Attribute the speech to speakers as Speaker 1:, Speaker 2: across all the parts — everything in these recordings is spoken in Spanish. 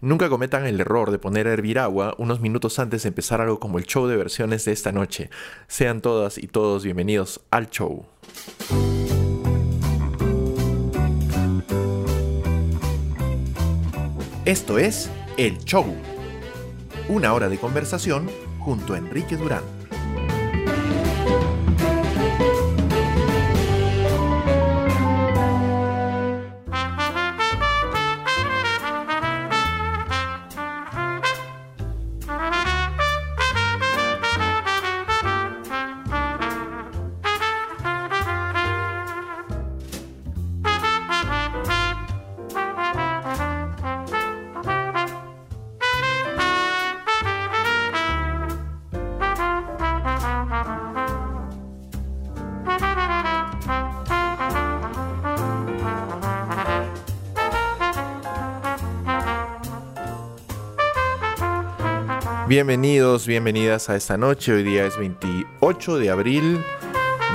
Speaker 1: Nunca cometan el error de poner a hervir agua unos minutos antes de empezar algo como el show de versiones de esta noche. Sean todas y todos bienvenidos al show. Esto es El Show. Una hora de conversación junto a Enrique Durán. Bienvenidos, bienvenidas a esta noche. Hoy día es 28 de abril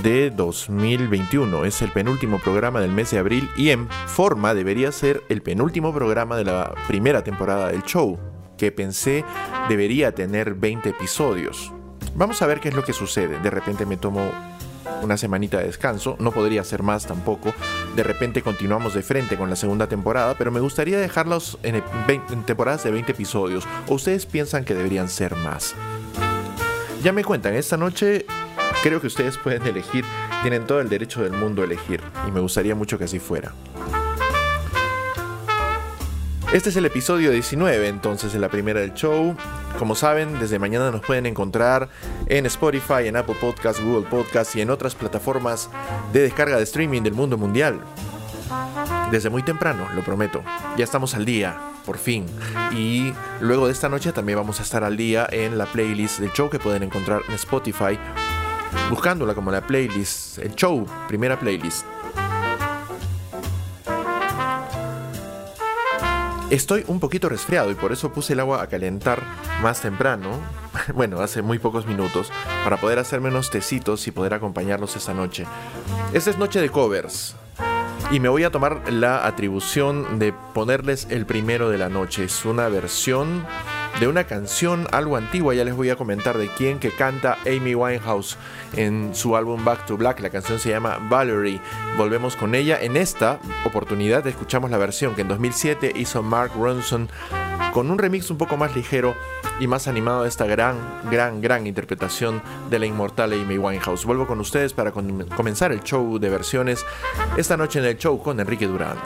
Speaker 1: de 2021. Es el penúltimo programa del mes de abril y en forma debería ser el penúltimo programa de la primera temporada del show, que pensé debería tener 20 episodios. Vamos a ver qué es lo que sucede. De repente me tomo una semanita de descanso, no podría ser más tampoco. De repente continuamos de frente con la segunda temporada, pero me gustaría dejarlos en, temporadas de 20 episodios. ¿O ustedes piensan que deberían ser más? Ya me cuentan, esta noche creo que ustedes pueden elegir, tienen todo el derecho del mundo a elegir, y me gustaría mucho que así fuera. Este es el episodio 19 entonces de la primera del show. Como saben, desde mañana nos pueden encontrar en Spotify, en Apple Podcasts, Google Podcasts y en otras plataformas de descarga de streaming del mundo mundial. Desde muy temprano, lo prometo. Ya estamos al día, por fin. Y luego de esta noche también vamos a estar al día en la playlist del show que pueden encontrar en Spotify, buscándola como la playlist, el show, primera playlist. Estoy un poquito resfriado y por eso puse el agua a calentar más temprano, bueno, hace muy pocos minutos, para poder hacer menos tecitos y poder acompañarlos esta noche. Esta es noche de covers. Y me voy a tomar la atribución de ponerles el primero de la noche. Es una versión de una canción algo antigua, ya les voy a comentar de quién que canta Amy Winehouse en su álbum Back to Black. La canción se llama Valerie. Volvemos con ella. En esta oportunidad escuchamos la versión que en 2007 hizo Mark Ronson con un remix un poco más ligero y más animado de esta gran, gran, gran interpretación de la inmortal Amy Winehouse. Vuelvo con ustedes para comenzar el show de versiones esta noche en el show con Enrique Durán.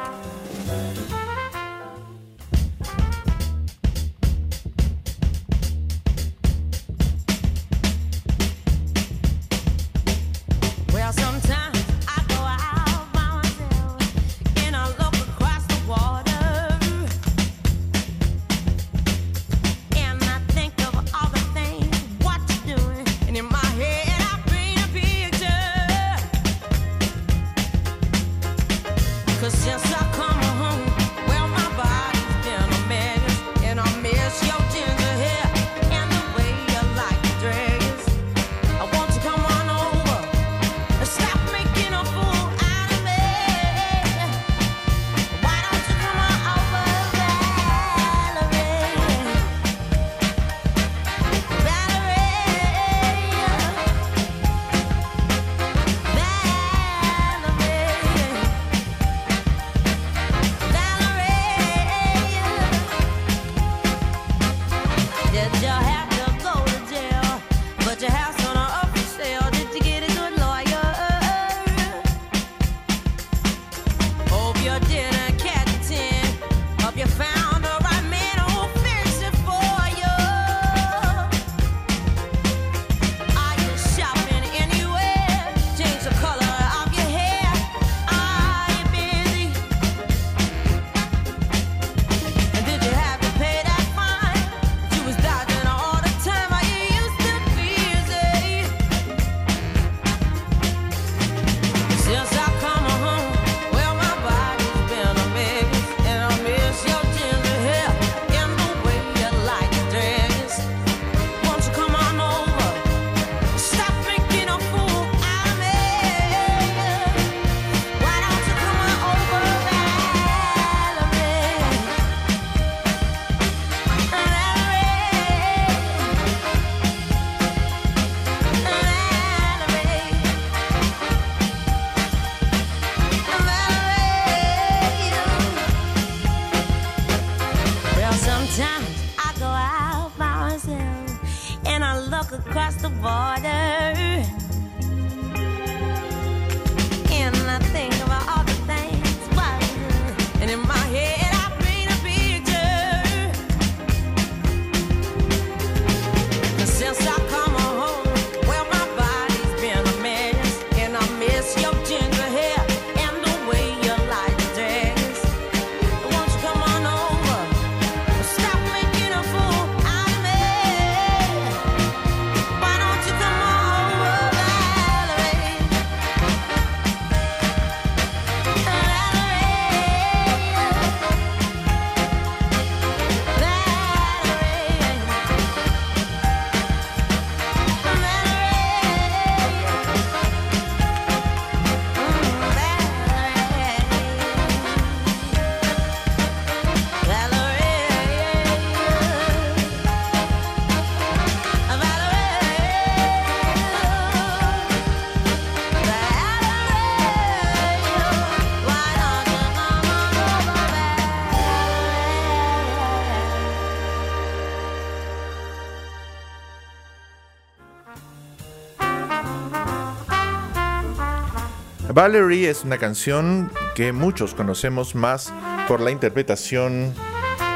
Speaker 1: Valerie es una canción que muchos conocemos más por la interpretación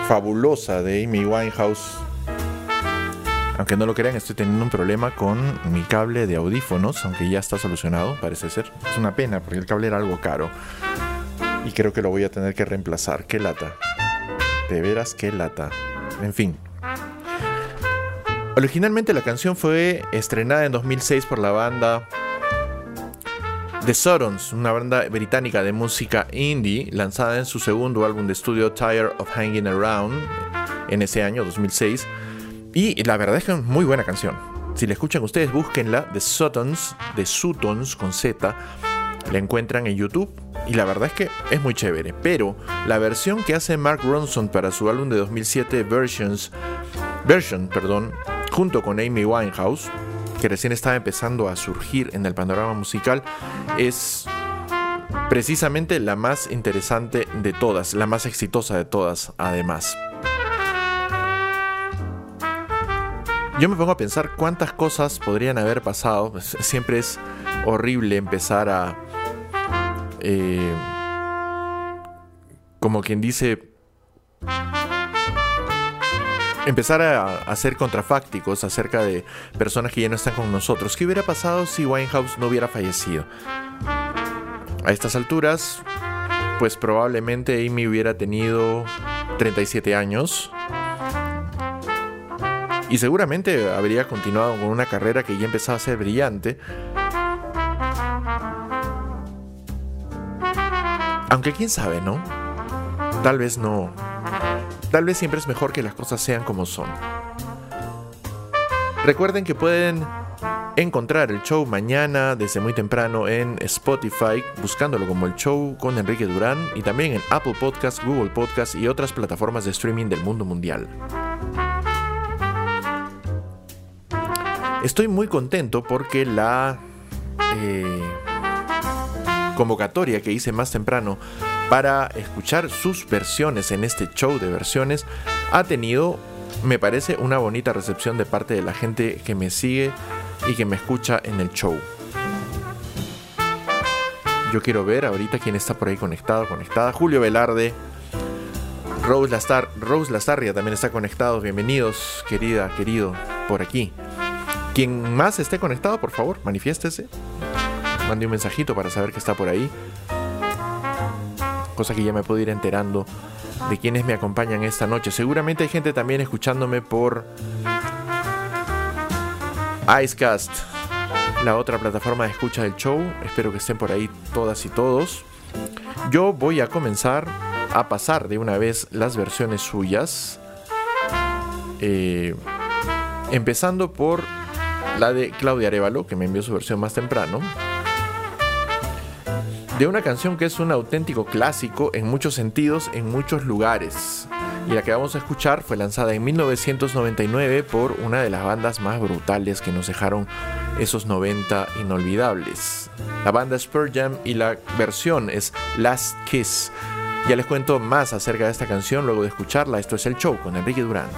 Speaker 1: fabulosa de Amy Winehouse. Aunque no lo crean, estoy teniendo un problema con mi cable de audífonos, aunque ya está solucionado, parece ser. Es una pena porque el cable era algo caro. Y creo que lo voy a tener que reemplazar. Qué lata. De veras, qué lata. En fin. Originalmente la canción fue estrenada en 2006 por la banda The Sutons, una banda británica de música indie lanzada en su segundo álbum de estudio Tired of Hanging Around en ese año 2006 y la verdad es que es muy buena canción. Si la escuchan ustedes, búsquenla The Sutons, de Sutons con Z, la encuentran en YouTube y la verdad es que es muy chévere. Pero la versión que hace Mark Ronson para su álbum de 2007 Versions, Version, perdón, junto con Amy Winehouse, que recién estaba empezando a surgir en el panorama musical, es precisamente la más interesante de todas, la más exitosa de todas, además. Yo me pongo a pensar cuántas cosas podrían haber pasado. Siempre es horrible empezar a... Eh, como quien dice empezar a hacer contrafácticos acerca de personas que ya no están con nosotros. ¿Qué hubiera pasado si Winehouse no hubiera fallecido? A estas alturas, pues probablemente Amy hubiera tenido 37 años. Y seguramente habría continuado con una carrera que ya empezaba a ser brillante. Aunque quién sabe, ¿no? Tal vez no, Tal vez siempre es mejor que las cosas sean como son. Recuerden que pueden encontrar el show mañana desde muy temprano en Spotify, buscándolo como el show con Enrique Durán y también en Apple Podcast, Google Podcast y otras plataformas de streaming del mundo mundial. Estoy muy contento porque la eh, convocatoria que hice más temprano para escuchar sus versiones en este show de versiones ha tenido, me parece, una bonita recepción de parte de la gente que me sigue y que me escucha en el show. Yo quiero ver ahorita quién está por ahí conectado, conectada. Julio Velarde, Rose, Lastar, Rose Lastarria también está conectado. Bienvenidos, querida, querido, por aquí. Quien más esté conectado, por favor, manifiéstese. Mande un mensajito para saber que está por ahí cosa que ya me puedo ir enterando de quienes me acompañan esta noche. Seguramente hay gente también escuchándome por Icecast, la otra plataforma de escucha del show. Espero que estén por ahí todas y todos. Yo voy a comenzar a pasar de una vez las versiones suyas. Eh, empezando por la de Claudia Arevalo, que me envió su versión más temprano de una canción que es un auténtico clásico en muchos sentidos, en muchos lugares. Y la que vamos a escuchar fue lanzada en 1999 por una de las bandas más brutales que nos dejaron esos 90 inolvidables. La banda Spur Jam y la versión es Last Kiss.
Speaker 2: Ya les cuento más acerca de esta canción luego de escucharla. Esto es El Show con Enrique Durán.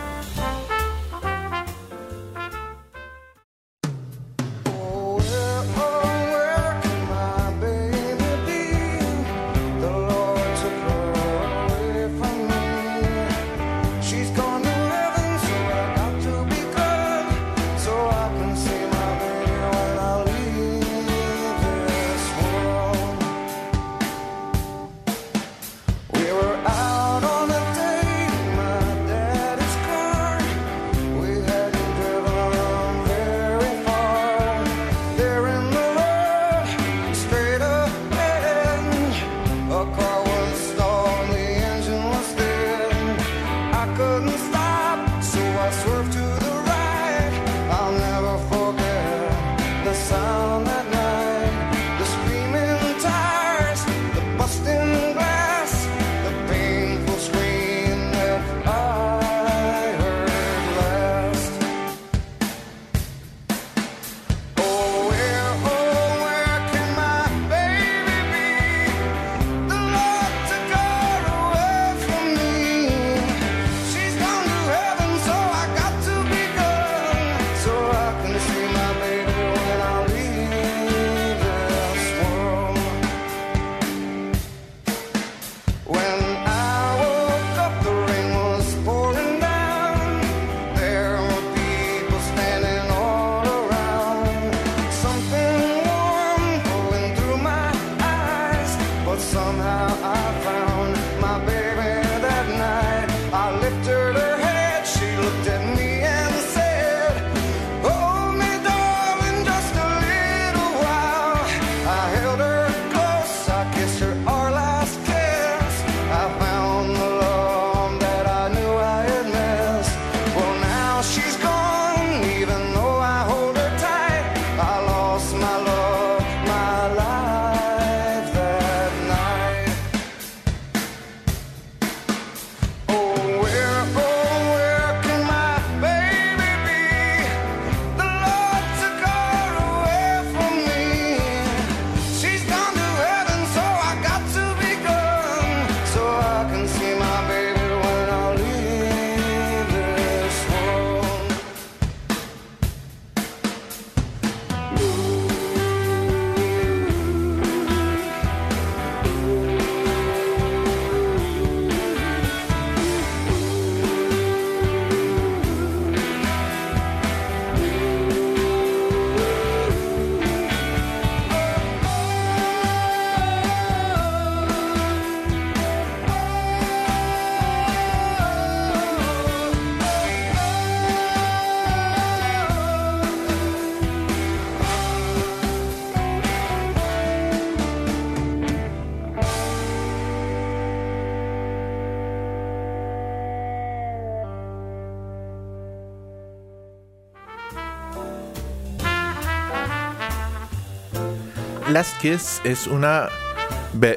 Speaker 2: Last Kiss es una,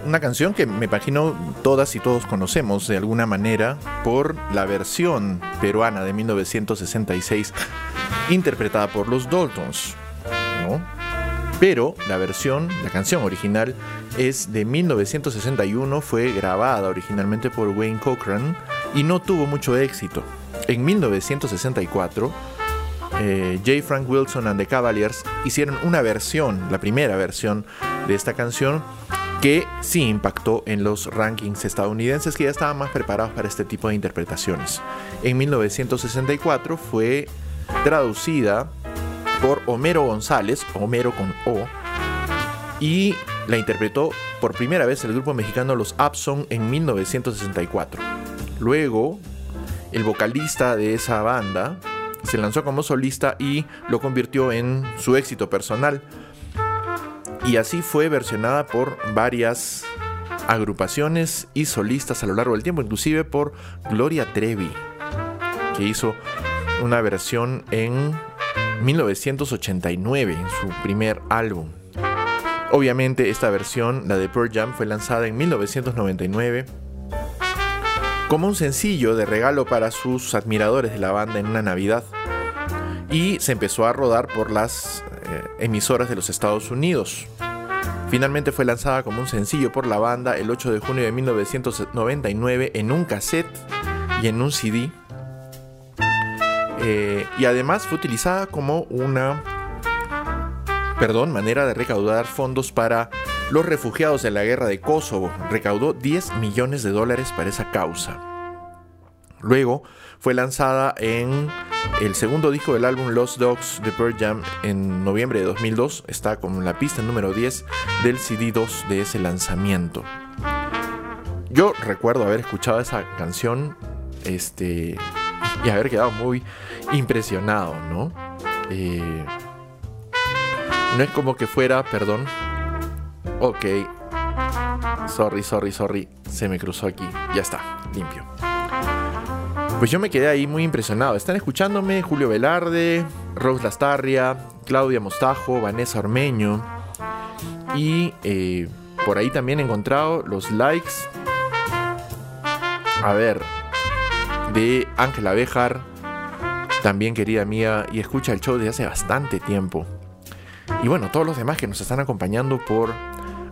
Speaker 2: una canción que me imagino todas y todos conocemos de alguna manera por la versión peruana de 1966 interpretada por los Daltons. Pero la versión, la canción original es de 1961, fue grabada originalmente por Wayne Cochran y no tuvo mucho éxito. En 1964 eh, J. Frank Wilson and the Cavaliers hicieron una versión, la primera versión de esta canción, que sí impactó en los rankings estadounidenses que ya estaban más preparados para este tipo de interpretaciones. En 1964 fue traducida por Homero González, Homero con O, y la interpretó por primera vez el grupo mexicano Los Abson en 1964. Luego, el vocalista de esa banda, se lanzó como solista y lo convirtió en su éxito personal. Y así fue versionada por varias agrupaciones y solistas a lo largo del tiempo, inclusive por Gloria Trevi, que hizo una versión en 1989, en su primer álbum. Obviamente esta versión, la de Pearl Jam, fue lanzada en 1999 como un sencillo de regalo para sus admiradores de la banda en una Navidad y se empezó a rodar por las eh, emisoras de los Estados Unidos.
Speaker 1: Finalmente fue lanzada como un sencillo por la banda el 8 de junio de 1999 en un cassette y en un CD. Eh, y además fue utilizada como una perdón, manera de recaudar fondos para los refugiados de la guerra de Kosovo. Recaudó 10 millones de dólares para esa causa. Luego fue lanzada en el segundo disco del álbum Lost Dogs de Pearl Jam en noviembre de 2002. Está con la pista número 10 del CD2 de ese lanzamiento. Yo recuerdo haber escuchado esa canción este, y haber quedado muy impresionado, ¿no? Eh, no es como que fuera, perdón. Ok. Sorry, sorry, sorry. Se me cruzó aquí. Ya está, limpio. Pues yo me quedé ahí muy impresionado. Están escuchándome Julio Velarde, Rose Lastarria, Claudia Mostajo, Vanessa Ormeño. Y eh, por ahí también he encontrado los likes. A ver, de Ángela Bejar, también querida mía, y escucha el show desde hace bastante tiempo. Y bueno, todos los demás que nos están acompañando por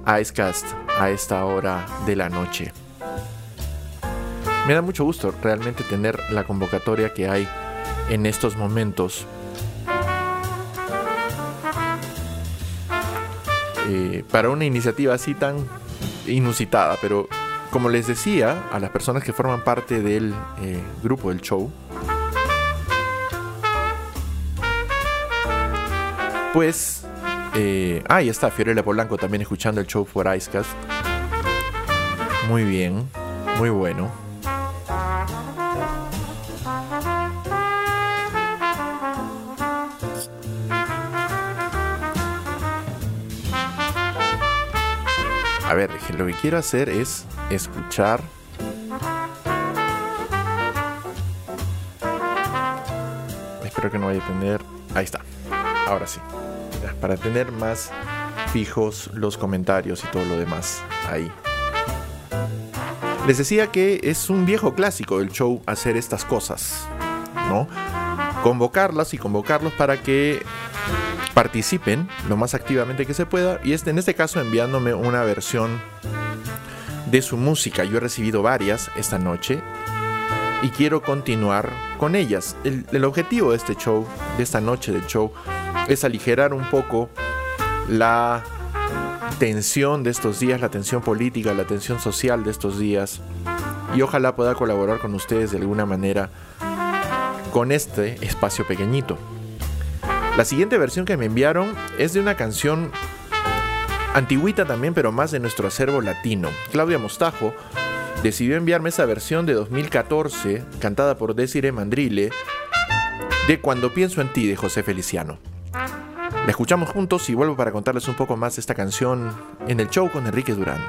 Speaker 1: Icecast a esta hora de la noche. Me da mucho gusto realmente tener la convocatoria que hay en estos momentos. Eh, para una iniciativa así tan inusitada, pero como les decía a las personas que forman parte del eh, grupo del show, pues eh, ahí está Fiorella Polanco también escuchando el show por Icecast. Muy bien, muy bueno. A ver, lo que quiero hacer es escuchar. Espero que no vaya a tener. Ahí está. Ahora sí para tener más fijos los comentarios y todo lo demás ahí. Les decía que es un viejo clásico del show hacer estas cosas, ¿no? Convocarlas y convocarlos para que participen lo más activamente que se pueda y este, en este caso enviándome una versión de su música. Yo he recibido varias esta noche y quiero continuar con ellas. El, el objetivo de este show, de esta noche del show, es aligerar un poco la tensión de estos días, la tensión política, la tensión social de estos días. Y ojalá pueda colaborar con ustedes de alguna manera con este espacio pequeñito. La siguiente versión que me enviaron es de una canción antiguita también, pero más de nuestro acervo latino. Claudia Mostajo decidió enviarme esa versión de 2014, cantada por Desiree Mandrile, de Cuando pienso en ti de José Feliciano. La escuchamos juntos y vuelvo para contarles un poco más de esta canción en el show con Enrique Durán.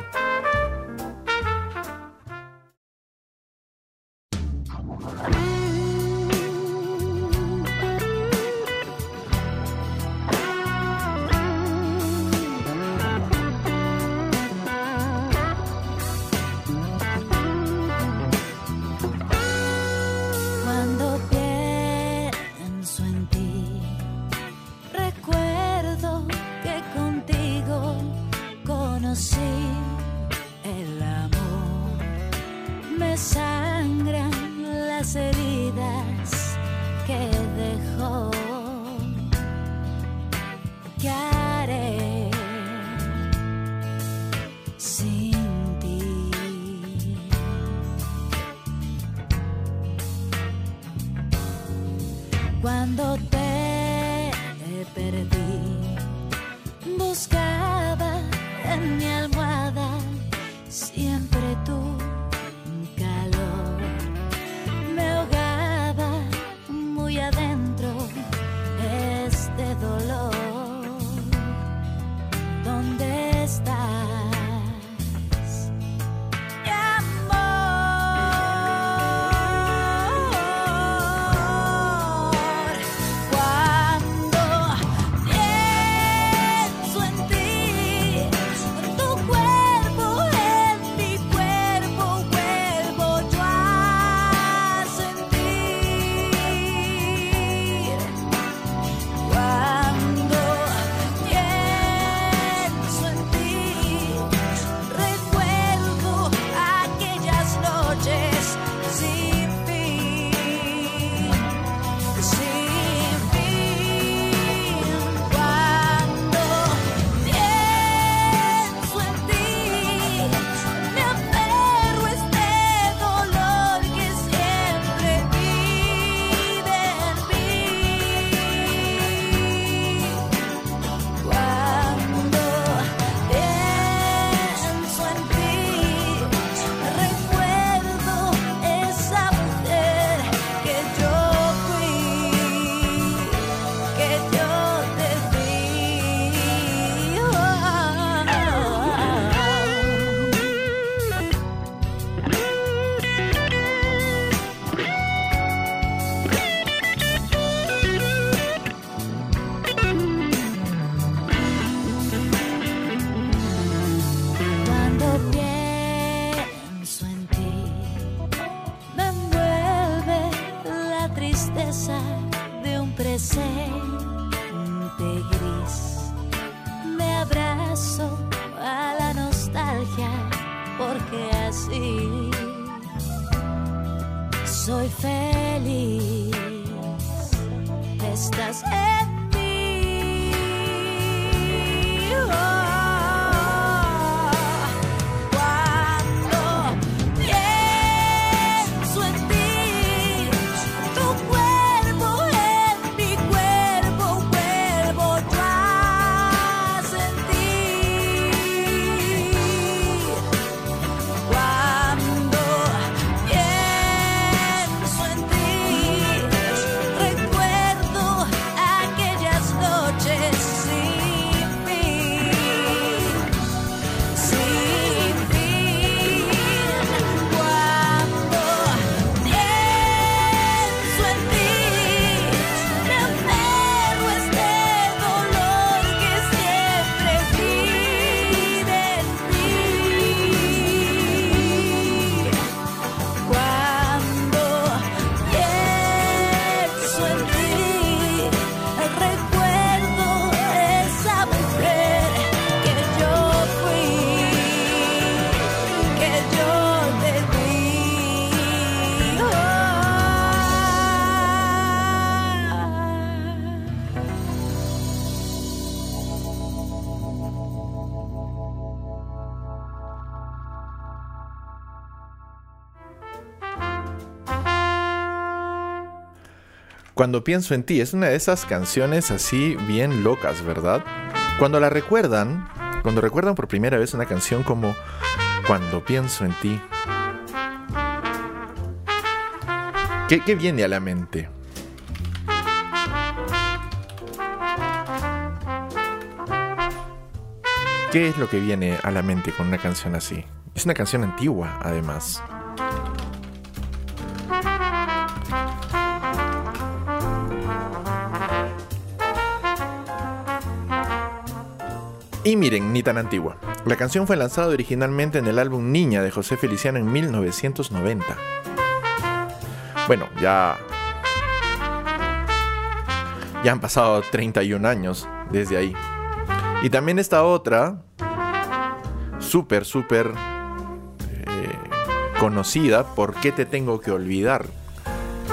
Speaker 1: Cuando pienso en ti, es una de esas canciones así bien locas, ¿verdad? Cuando la recuerdan, cuando recuerdan por primera vez una canción como Cuando pienso en ti, ¿qué, qué viene a la mente? ¿Qué es lo que viene a la mente con una canción así? Es una canción antigua, además. Y miren, ni tan antigua. La canción fue lanzada originalmente en el álbum Niña de José Feliciano en 1990. Bueno, ya. Ya han pasado 31 años desde ahí. Y también esta otra, súper, súper eh, conocida, ¿Por qué te tengo que olvidar?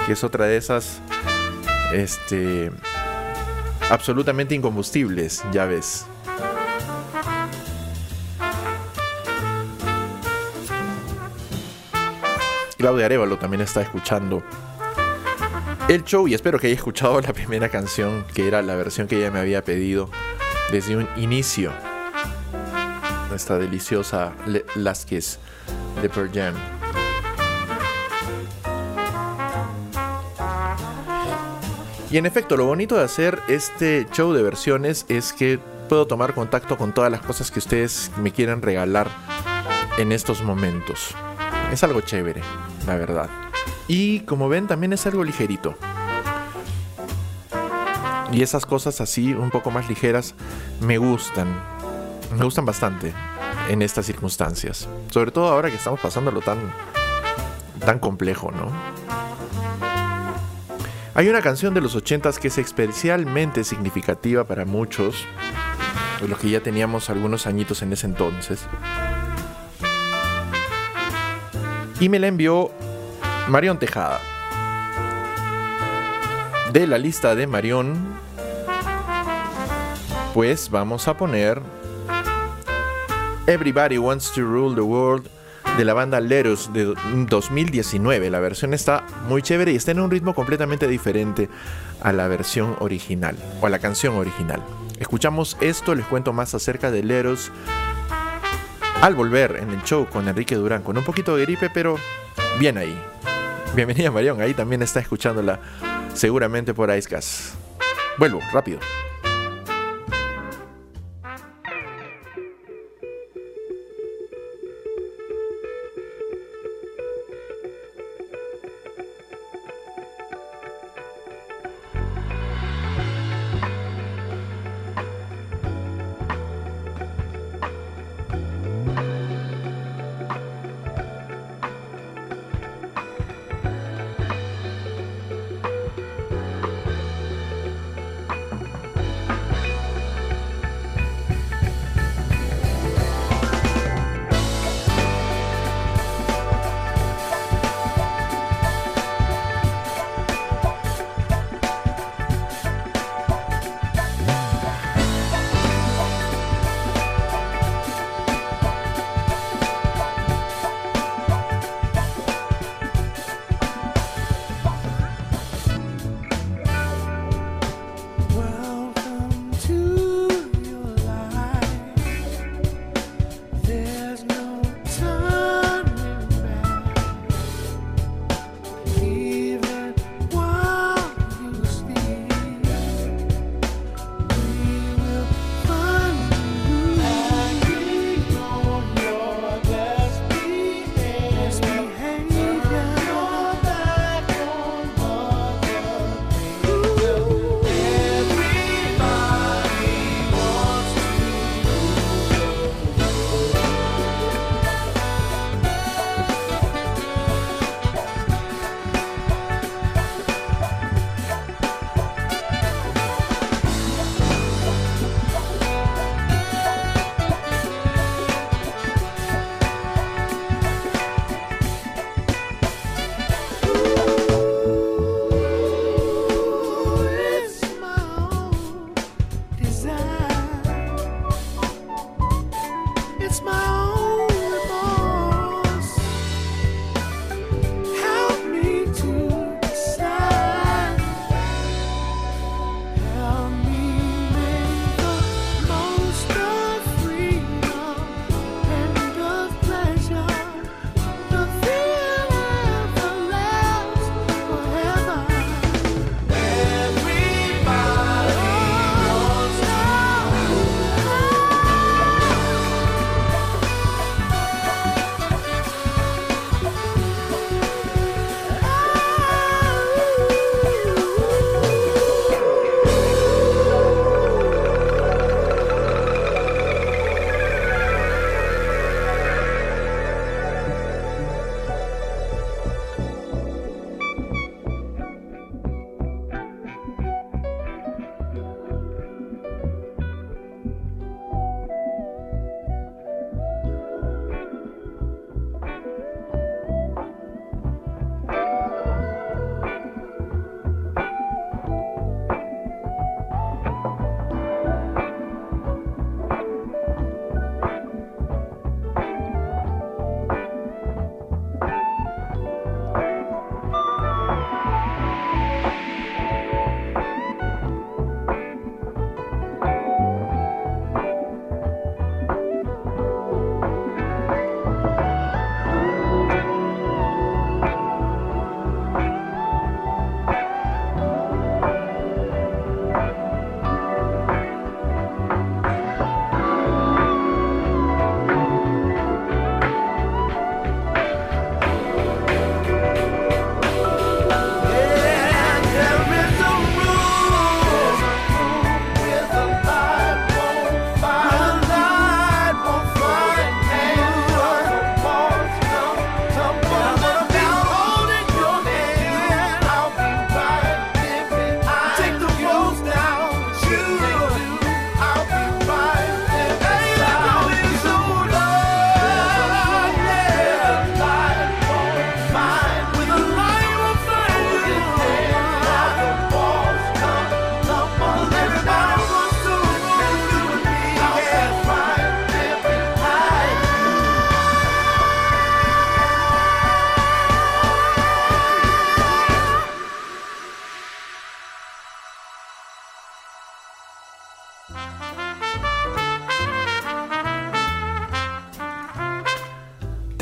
Speaker 1: Que es otra de esas, este, absolutamente incombustibles, ya ves. Claudia Arevalo también está escuchando el show y espero que haya escuchado la primera canción, que era la versión que ella me había pedido desde un inicio. Esta deliciosa Kiss de Pearl Jam. Y en efecto, lo bonito de hacer este show de versiones es que puedo tomar contacto con todas las cosas que ustedes me quieran regalar en estos momentos. Es algo chévere la verdad. Y como ven, también es algo ligerito. Y esas cosas así, un poco más ligeras, me gustan. Me gustan bastante en estas circunstancias. Sobre todo ahora que estamos pasándolo tan, tan complejo, ¿no? Hay una canción de los 80s que es especialmente significativa para muchos, los que ya teníamos algunos añitos en ese entonces. Y me la envió Marión Tejada. De la lista de Marión, pues vamos a poner Everybody Wants to Rule the World de la banda Lerus de 2019. La versión está muy chévere y está en un ritmo completamente diferente a la versión original o a la canción original. Escuchamos esto, les cuento más acerca de Lerus al volver en el show con Enrique Durán, con un poquito de gripe, pero bien ahí. Bienvenida Marión, ahí también está escuchándola seguramente por Icecast. Vuelvo, rápido.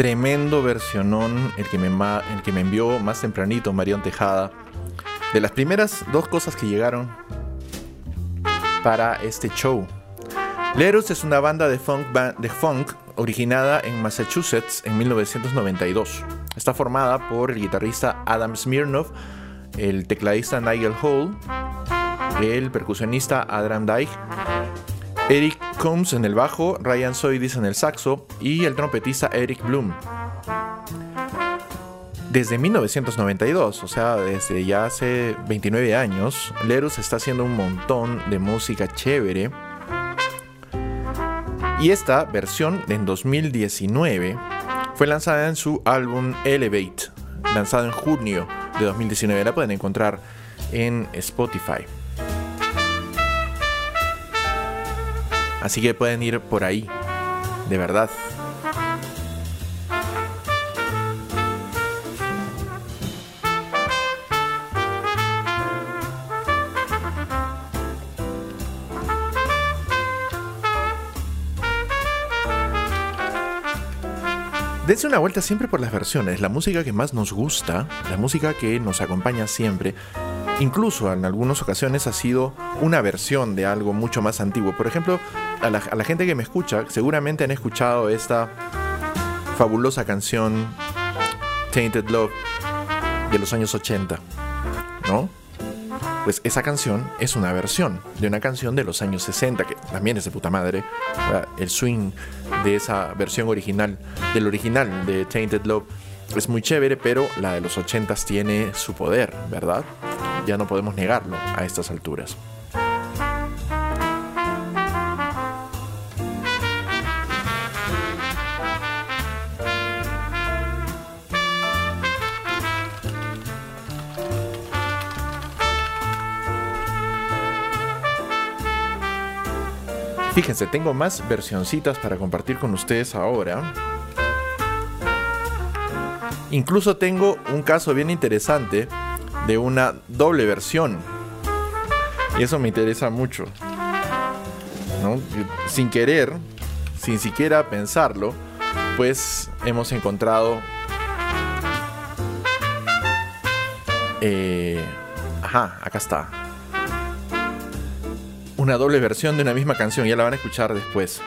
Speaker 1: Tremendo versionón el que, me el que me envió más tempranito Marión Tejada. De las primeras dos cosas que llegaron para este show. Lerus es una banda de funk, de funk originada en Massachusetts en 1992. Está formada por el guitarrista Adam Smirnov, el tecladista Nigel Hall, el percusionista Adam Dyke, Eric Combs en el bajo, Ryan Soidis en el saxo y el trompetista Eric Bloom. Desde 1992, o sea, desde ya hace 29 años, Lerus está haciendo un montón de música chévere. Y esta versión en 2019 fue lanzada en su álbum Elevate, lanzado en junio de 2019. La pueden encontrar en Spotify. Así que pueden ir por ahí, de verdad. Dense una vuelta siempre por las versiones, la música que más nos gusta, la música que nos acompaña siempre, incluso en algunas ocasiones ha sido una versión de algo mucho más antiguo. Por ejemplo, a la, gente que me escucha, seguramente han escuchado esta fabulosa canción Tainted Love de los años 80, ¿no? Pues esa canción es una versión de una canción de los años 60, que también es de puta madre. El swing de esa versión original, del original de Tainted Love, es muy chévere, pero la de los 80 tiene su poder, ¿verdad? Ya no podemos negarlo a estas alturas. Fíjense, tengo más versioncitas para compartir con ustedes ahora. Incluso tengo un caso bien interesante de una doble versión. Y eso me interesa mucho. Sin querer, sin siquiera pensarlo, pues hemos encontrado... Eh, ajá, acá está una doble versión de una misma canción, ya la van a escuchar después.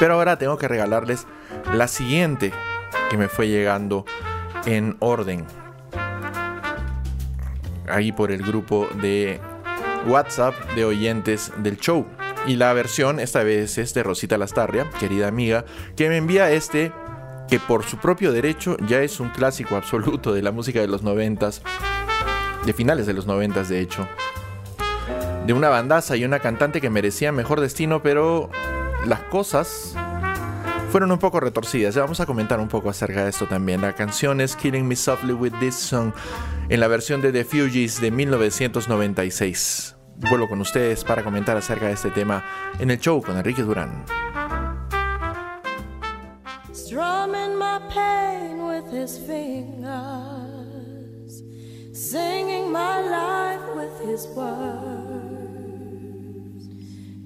Speaker 1: Pero ahora tengo que regalarles la siguiente que me fue llegando en orden. Ahí por el grupo de WhatsApp de oyentes del show. Y la versión esta vez es de Rosita Lastarria, querida amiga, que me envía este que por su propio derecho ya es un clásico absoluto de la música de los noventas de finales de los noventas de hecho, de una bandaza y una cantante que merecía mejor destino, pero las cosas fueron un poco retorcidas. Ya vamos a comentar un poco acerca de esto también. La canción es Killing Me Softly with This Song en la versión de The Fugees de 1996. Vuelvo con ustedes para comentar acerca de este tema en el show con Enrique Durán. my pain with his singing my life with his words,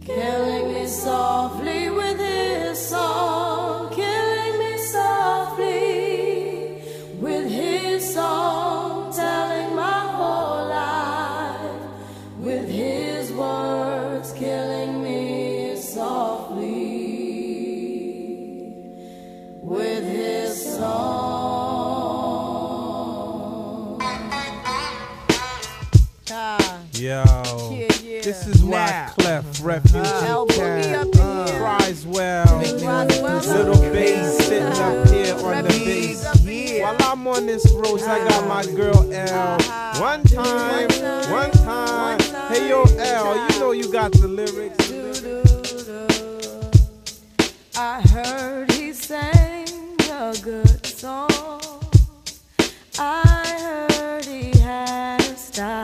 Speaker 1: killing me softly with his song, killing me softly with his song, telling my whole life with his words, killing me softly with his song. Ah.
Speaker 3: Yo, yeah, yeah. this is why Clef, Refuge, uh, Cat, uh, well. Little bass sitting up here on the bass. While I'm on this road, I got my girl L. One time, one time. Hey yo, L, you know you got the lyrics.
Speaker 4: I heard he sang a good song. I heard he had a style.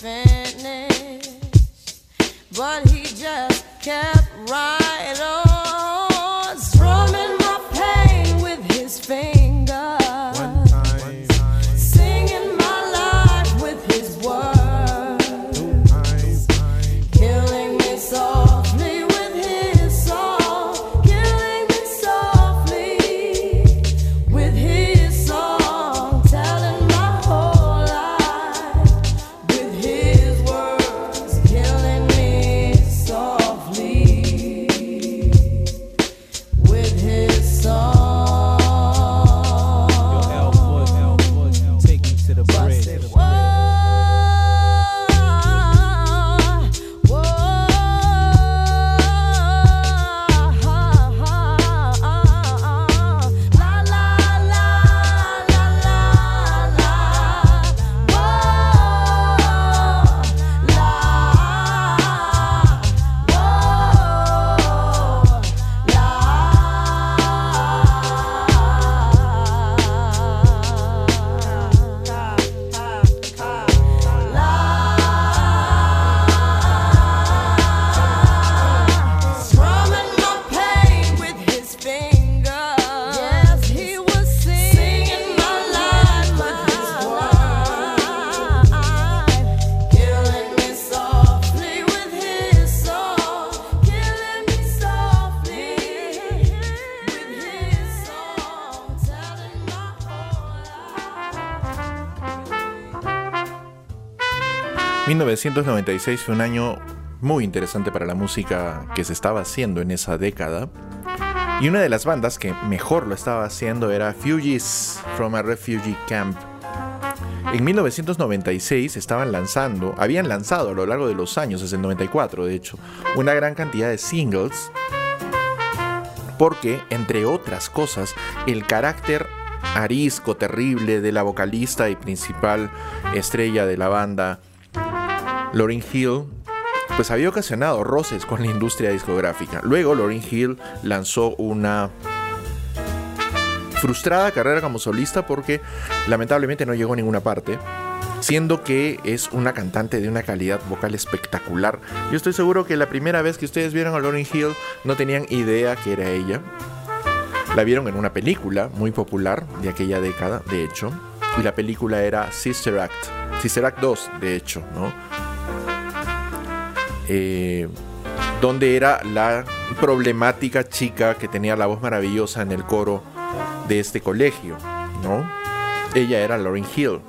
Speaker 4: finish, but he just kept running.
Speaker 1: 1996 fue un año muy interesante para la música que se estaba haciendo en esa década. Y una de las bandas que mejor lo estaba haciendo era Fugees from a Refugee Camp. En 1996 estaban lanzando, habían lanzado a lo largo de los años, desde el 94 de hecho, una gran cantidad de singles porque, entre otras cosas, el carácter arisco, terrible de la vocalista y principal estrella de la banda, Lauryn Hill, pues había ocasionado roces con la industria discográfica. Luego, Lauryn Hill lanzó una frustrada carrera como solista porque lamentablemente no llegó a ninguna parte. Siendo que es una cantante de una calidad vocal espectacular. Yo estoy seguro que la primera vez que ustedes vieron a Lauryn Hill no tenían idea que era ella. La vieron en una película muy popular de aquella década, de hecho. Y la película era Sister Act. Sister Act 2, de hecho, ¿no? Eh, donde era la problemática chica que tenía la voz maravillosa en el coro de este colegio, ¿no? Ella era Lauryn Hill.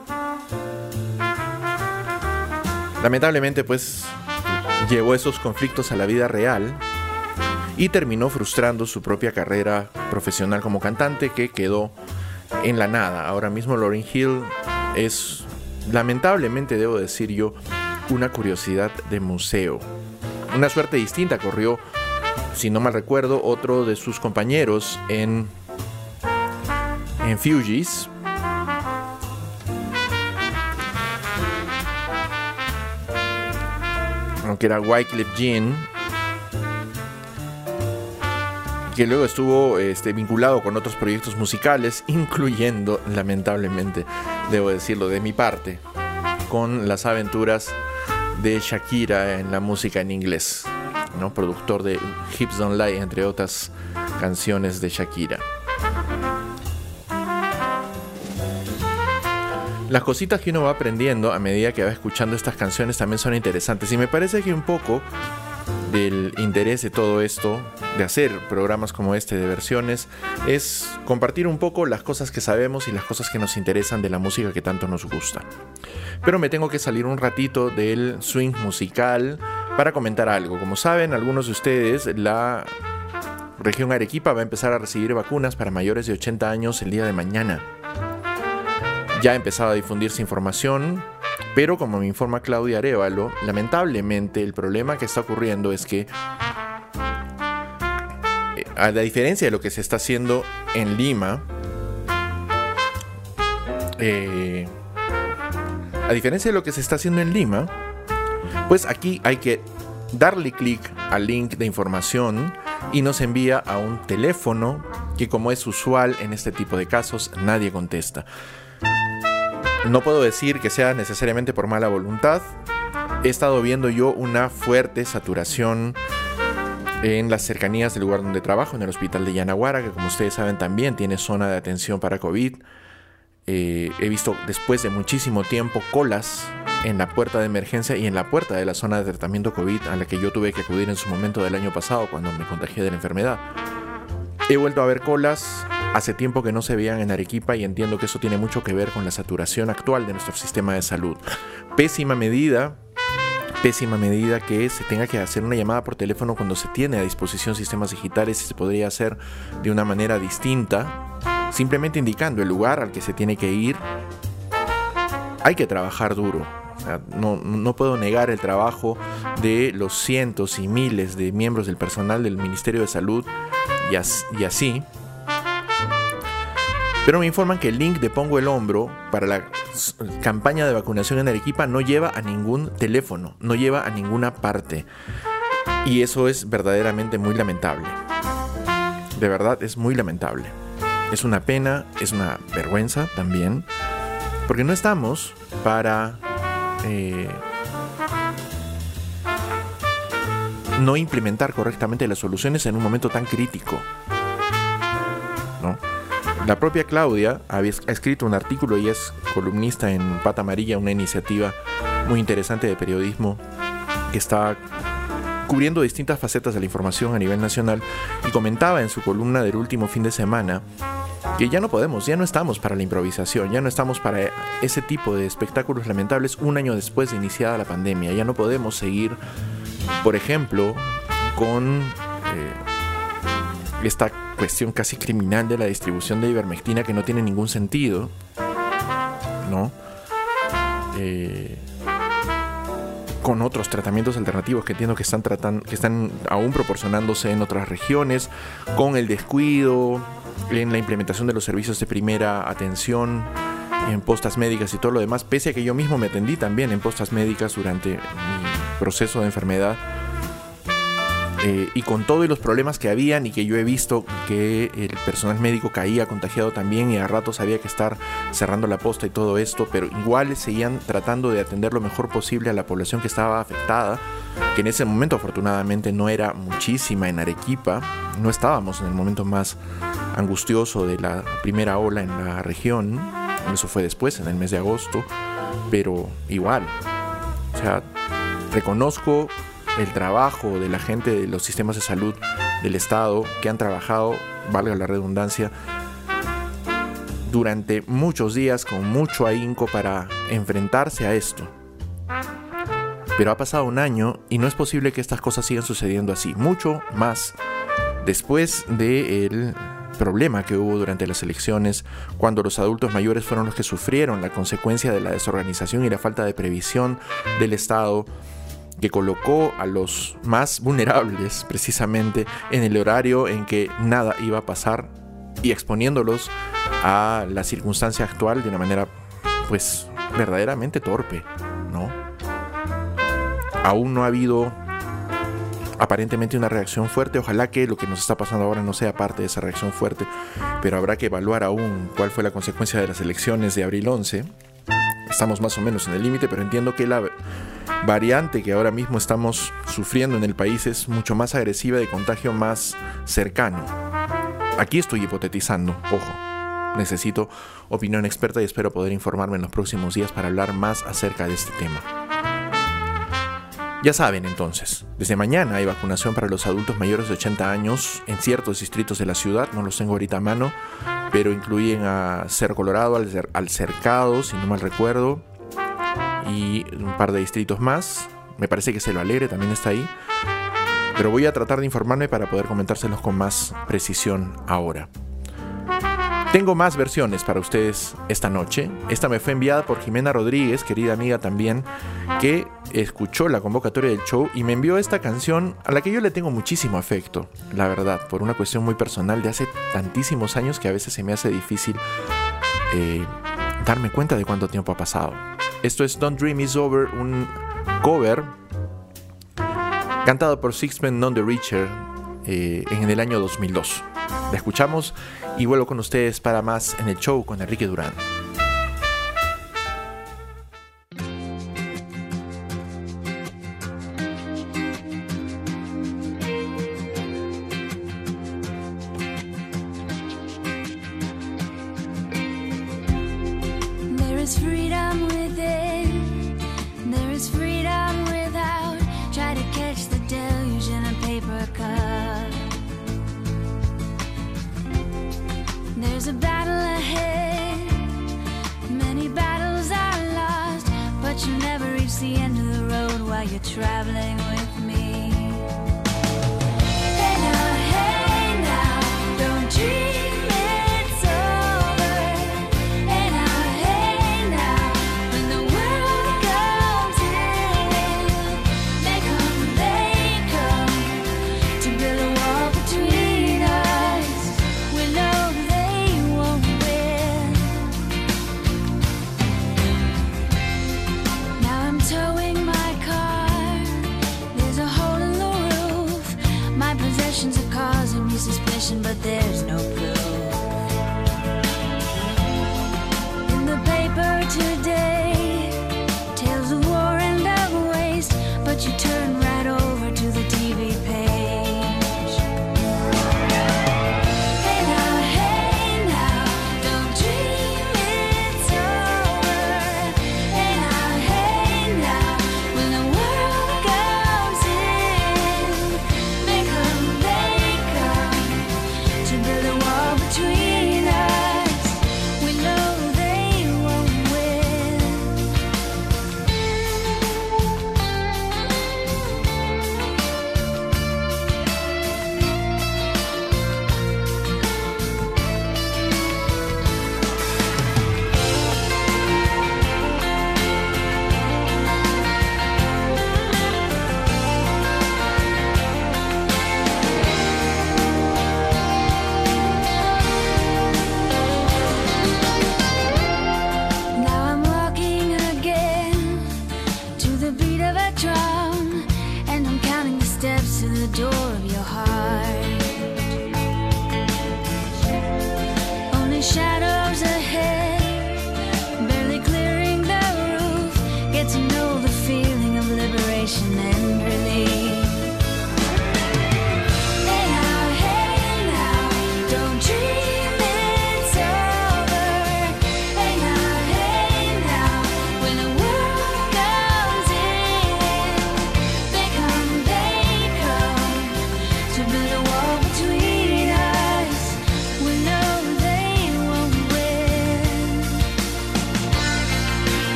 Speaker 1: Lamentablemente, pues, llevó esos conflictos a la vida real y terminó frustrando su propia carrera profesional como cantante que quedó en la nada. Ahora mismo Lauryn Hill es, lamentablemente debo decir yo, una curiosidad de museo. Una suerte distinta corrió, si no mal recuerdo, otro de sus compañeros en, en Fugees. Aunque era Wycliffe Jean, que luego estuvo este, vinculado con otros proyectos musicales, incluyendo, lamentablemente, debo decirlo de mi parte, con las aventuras de Shakira en la música en inglés, ¿no? productor de Hips Don't Lie, entre otras canciones de Shakira. Las cositas que uno va aprendiendo a medida que va escuchando estas canciones también son interesantes y me parece que un poco del interés de todo esto, de hacer programas como este de versiones, es compartir un poco las cosas que sabemos y las cosas que nos interesan de la música que tanto nos gusta. Pero me tengo que salir un ratito del swing musical para comentar algo. Como saben algunos de ustedes, la región Arequipa va a empezar a recibir vacunas para mayores de 80 años el día de mañana. Ya ha empezado a difundirse información, pero como me informa Claudia Arevalo, lamentablemente el problema que está ocurriendo es que, eh, a la diferencia de lo que se está haciendo en Lima, eh, a diferencia de lo que se está haciendo en Lima, pues aquí hay que darle clic al link de información y nos envía a un teléfono que como es usual en este tipo de casos nadie contesta. No puedo decir que sea necesariamente por mala voluntad. he estado viendo yo una fuerte saturación en las cercanías del lugar donde trabajo, en el hospital de Yanaguara, que como ustedes saben también tiene zona de atención para COVID. Eh, he visto después de muchísimo tiempo colas en la puerta de emergencia y en la puerta de la zona de tratamiento COVID a la que yo tuve que acudir en su momento del año pasado cuando me contagié de la enfermedad. He vuelto a ver colas, hace tiempo que no se veían en Arequipa y entiendo que eso tiene mucho que ver con la saturación actual de nuestro sistema de salud. Pésima medida, pésima medida que se tenga que hacer una llamada por teléfono cuando se tiene a disposición sistemas digitales y se podría hacer de una manera distinta, simplemente indicando el lugar al que se tiene que ir. Hay que trabajar duro, no, no, puedo negar el trabajo de los cientos y miles de miembros del personal del Ministerio de Salud y, así. Pero me informan que el link de Pongo el Hombro para la campaña de vacunación en Arequipa no lleva a ningún teléfono, no lleva a ninguna parte. Y eso es verdaderamente muy lamentable. De verdad es muy lamentable. Es una pena, es una vergüenza también, porque no estamos para eh, no implementar correctamente las soluciones en un momento tan crítico. ¿no? La propia Claudia había, ha escrito un artículo y es columnista en Pata Amarilla, una iniciativa muy interesante de periodismo que está cubriendo distintas facetas de la información a nivel nacional y comentaba en su columna del último fin de semana que ya no podemos, ya no estamos para la improvisación, ya no estamos para ese tipo de espectáculos lamentables un año después de iniciada la pandemia, ya no podemos seguir, por ejemplo, con eh, esta cuestión casi criminal de la distribución de ivermectina que no tiene ningún sentido, ¿no? Eh, con otros tratamientos alternativos que entiendo que están tratando, que están aún proporcionándose en otras regiones, con el descuido, en la implementación de los servicios de primera atención, en postas médicas y todo lo demás, pese a que yo mismo me atendí también en postas médicas durante mi proceso de enfermedad. Eh, y con todos los problemas que habían y que yo he visto que el personal médico caía contagiado también y a ratos había que estar cerrando la posta y todo esto, pero igual seguían tratando de atender lo mejor posible a la población que estaba afectada, que en ese momento afortunadamente no era muchísima en Arequipa, no estábamos en el momento más angustioso de la primera ola en la región, eso fue después, en el mes de agosto, pero igual, o sea, reconozco el trabajo de la gente de los sistemas de salud del Estado que han trabajado, valga la redundancia, durante muchos días con mucho ahínco para enfrentarse a esto. Pero ha pasado un año y no es posible que estas cosas sigan sucediendo así, mucho más después del problema que hubo durante las elecciones, cuando los adultos mayores fueron los que sufrieron la consecuencia de la desorganización y la falta de previsión del Estado que colocó a los más vulnerables precisamente en el horario en que nada iba a pasar y exponiéndolos a la circunstancia actual de una manera pues verdaderamente torpe, ¿no? Aún no ha habido aparentemente una reacción fuerte, ojalá que lo que nos está pasando ahora no sea parte de esa reacción fuerte, pero habrá que evaluar aún cuál fue la consecuencia de las elecciones de abril 11. Estamos más o menos en el límite, pero entiendo que la variante que ahora mismo estamos sufriendo en el país es mucho más agresiva de contagio más cercano. Aquí estoy hipotetizando, ojo. Necesito opinión experta y espero poder informarme en los próximos días para hablar más acerca de este tema. Ya saben entonces, desde mañana hay vacunación para los adultos mayores de 80 años en ciertos distritos de la ciudad, no los tengo ahorita a mano, pero incluyen a Cerro Colorado, al, al Cercado, si no mal recuerdo, y un par de distritos más. Me parece que se lo alegre también está ahí. Pero voy a tratar de informarme para poder comentárselos con más precisión ahora. Tengo más versiones para ustedes esta noche. Esta me fue enviada por Jimena Rodríguez, querida amiga también, que escuchó la convocatoria del show y me envió esta canción a la que yo le tengo muchísimo afecto, la verdad, por una cuestión muy personal de hace tantísimos años que a veces se me hace difícil eh, darme cuenta de cuánto tiempo ha pasado. Esto es Don't Dream Is Over, un cover cantado por Sixpence Non The Richer eh, en el año 2002. La escuchamos y vuelvo con ustedes para más en el show con Enrique Durán.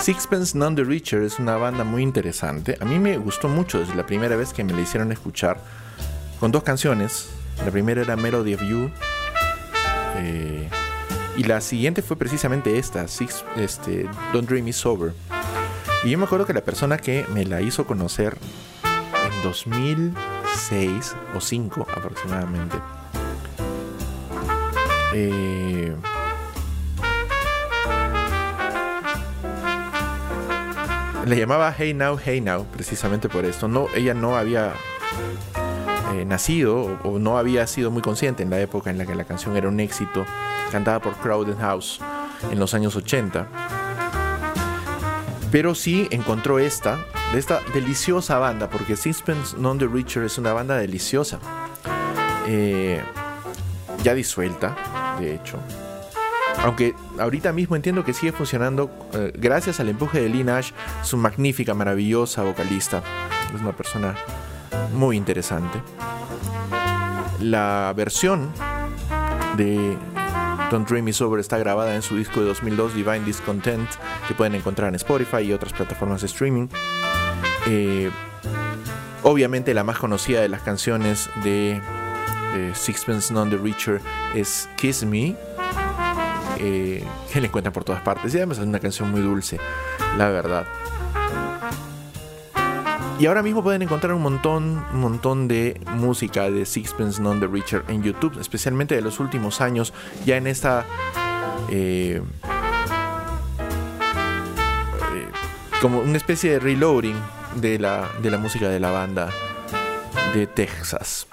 Speaker 1: Sixpence None the Richer es una banda muy interesante. A mí me gustó mucho desde la primera vez que me la hicieron escuchar con dos canciones. La primera era Melody of You. eh, y la siguiente fue precisamente esta, Six, este, Don't Dream Is Over. Y yo me acuerdo que la persona que me la hizo conocer en 2006 o 2005 aproximadamente. eh, Le llamaba Hey Now, Hey Now, precisamente por esto. No, ella no había eh, nacido o, no había sido muy consciente en la época en la que la canción era un éxito, cantada por Crowded House en los años 80. Pero sí encontró esta, de esta deliciosa banda, porque Sixpence None the Richer es una banda deliciosa. Eh, ya disuelta, de hecho. Aunque ahorita mismo entiendo que sigue funcionando eh, gracias al empuje de Lee Nash, su magnífica, maravillosa vocalista. Es una persona muy interesante. La versión de Don't Dream Is Over está grabada en su disco de 2002 Divine Discontent que pueden encontrar en Spotify y otras plataformas de streaming. Eh, obviamente la más conocida de las canciones de eh, Sixpence None the Richer es Kiss Me, eh, que le encuentran por todas partes. Y además es una canción muy dulce, la verdad. Y ahora mismo pueden encontrar un montón, un montón de música de Sixpence None the Richer en YouTube, especialmente de los últimos años, ya en esta eh, eh, como una especie de reloading de la, de la música de la banda de Texas.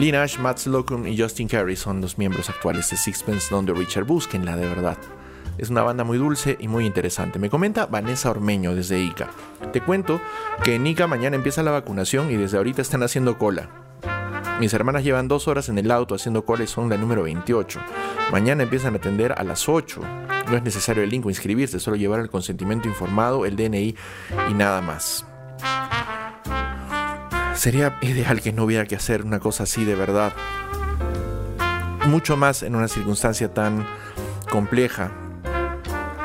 Speaker 1: Lee Nash, Matt Slocum y Justin Carey son los miembros actuales de Sixpence None Richard. Busquenla de verdad. Es una banda muy dulce y muy interesante. Me comenta Vanessa Ormeño desde ICA. Te cuento que en ICA mañana empieza la vacunación y desde ahorita están haciendo cola. Mis hermanas llevan dos horas en el auto haciendo cola y son la número 28. Mañana empiezan a atender a las 8. No es necesario el link o inscribirse, solo llevar el consentimiento informado, el DNI y nada más. Sería ideal que no hubiera que hacer una cosa así de verdad. Mucho más en una circunstancia tan compleja.